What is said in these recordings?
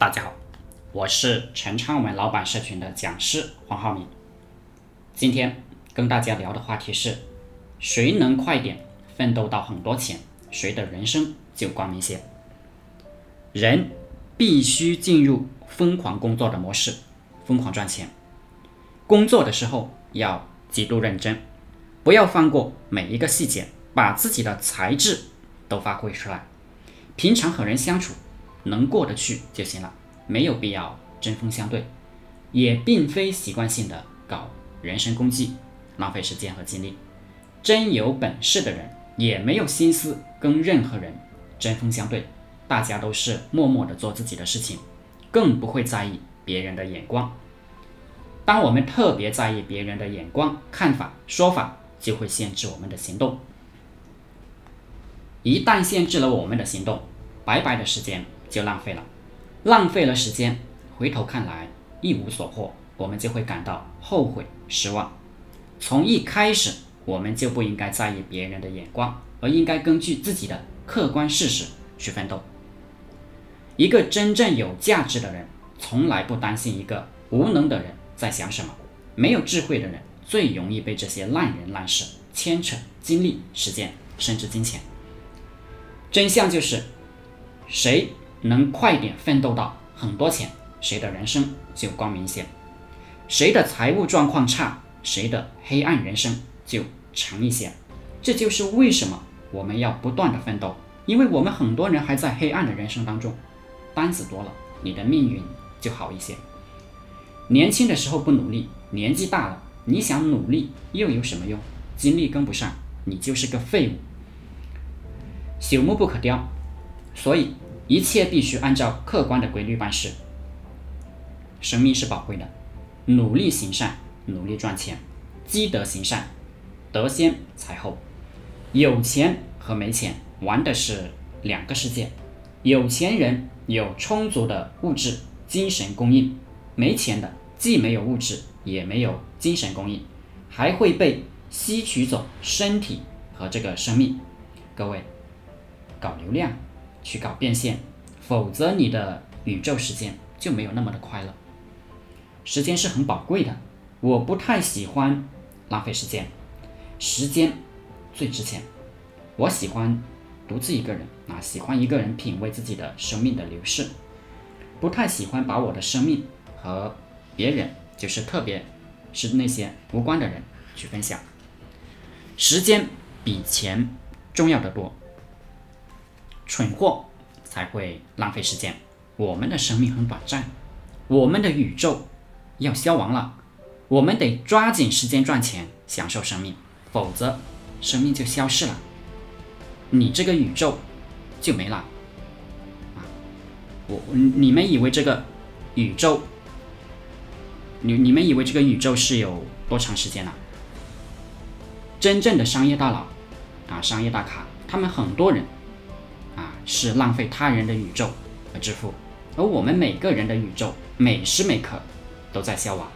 大家好，我是陈昌文老板社群的讲师黄浩明。今天跟大家聊的话题是：谁能快点奋斗到很多钱，谁的人生就光明些。人必须进入疯狂工作的模式，疯狂赚钱。工作的时候要极度认真，不要放过每一个细节，把自己的才智都发挥出来。平常和人相处。能过得去就行了，没有必要针锋相对，也并非习惯性的搞人身攻击，浪费时间和精力。真有本事的人，也没有心思跟任何人针锋相对，大家都是默默的做自己的事情，更不会在意别人的眼光。当我们特别在意别人的眼光、看法、说法，就会限制我们的行动。一旦限制了我们的行动，白白的时间。就浪费了，浪费了时间，回头看来一无所获，我们就会感到后悔失望。从一开始，我们就不应该在意别人的眼光，而应该根据自己的客观事实去奋斗。一个真正有价值的人，从来不担心一个无能的人在想什么。没有智慧的人，最容易被这些烂人烂事牵扯精力、时间，甚至金钱。真相就是，谁？能快点奋斗到很多钱，谁的人生就光明一些；谁的财务状况差，谁的黑暗人生就长一些。这就是为什么我们要不断的奋斗，因为我们很多人还在黑暗的人生当中。单子多了，你的命运就好一些。年轻的时候不努力，年纪大了，你想努力又有什么用？精力跟不上，你就是个废物。朽木不可雕，所以。一切必须按照客观的规律办事。生命是宝贵的，努力行善，努力赚钱，积德行善，德先财后。有钱和没钱玩的是两个世界。有钱人有充足的物质、精神供应，没钱的既没有物质，也没有精神供应，还会被吸取走身体和这个生命。各位，搞流量。去搞变现，否则你的宇宙时间就没有那么的快乐。时间是很宝贵的，我不太喜欢浪费时间，时间最值钱。我喜欢独自一个人啊，喜欢一个人品味自己的生命的流逝，不太喜欢把我的生命和别人，就是特别是那些无关的人去分享。时间比钱重要的多。蠢货才会浪费时间。我们的生命很短暂，我们的宇宙要消亡了，我们得抓紧时间赚钱，享受生命，否则生命就消失了，你这个宇宙就没了。啊，我你们以为这个宇宙，你你们以为这个宇宙是有多长时间了？真正的商业大佬啊，商业大咖，他们很多人。是浪费他人的宇宙而致富，而我们每个人的宇宙每时每刻都在消亡。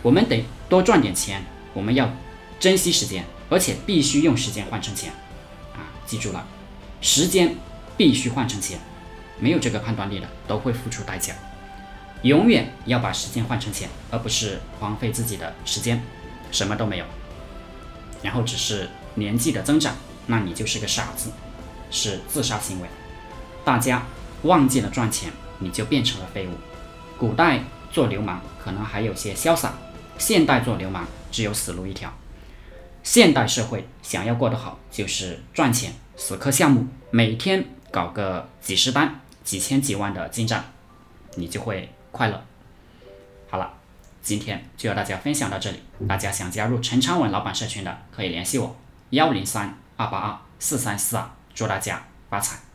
我们得多赚点钱，我们要珍惜时间，而且必须用时间换成钱。啊，记住了，时间必须换成钱，没有这个判断力的都会付出代价。永远要把时间换成钱，而不是荒废自己的时间，什么都没有，然后只是年纪的增长，那你就是个傻子。是自杀行为，大家忘记了赚钱，你就变成了废物。古代做流氓可能还有些潇洒，现代做流氓只有死路一条。现代社会想要过得好，就是赚钱，死磕项目，每天搞个几十单、几千几万的进账，你就会快乐。好了，今天就和大家分享到这里。大家想加入陈昌文老板社群的，可以联系我：幺零三二八二四三四二。祝大家发财！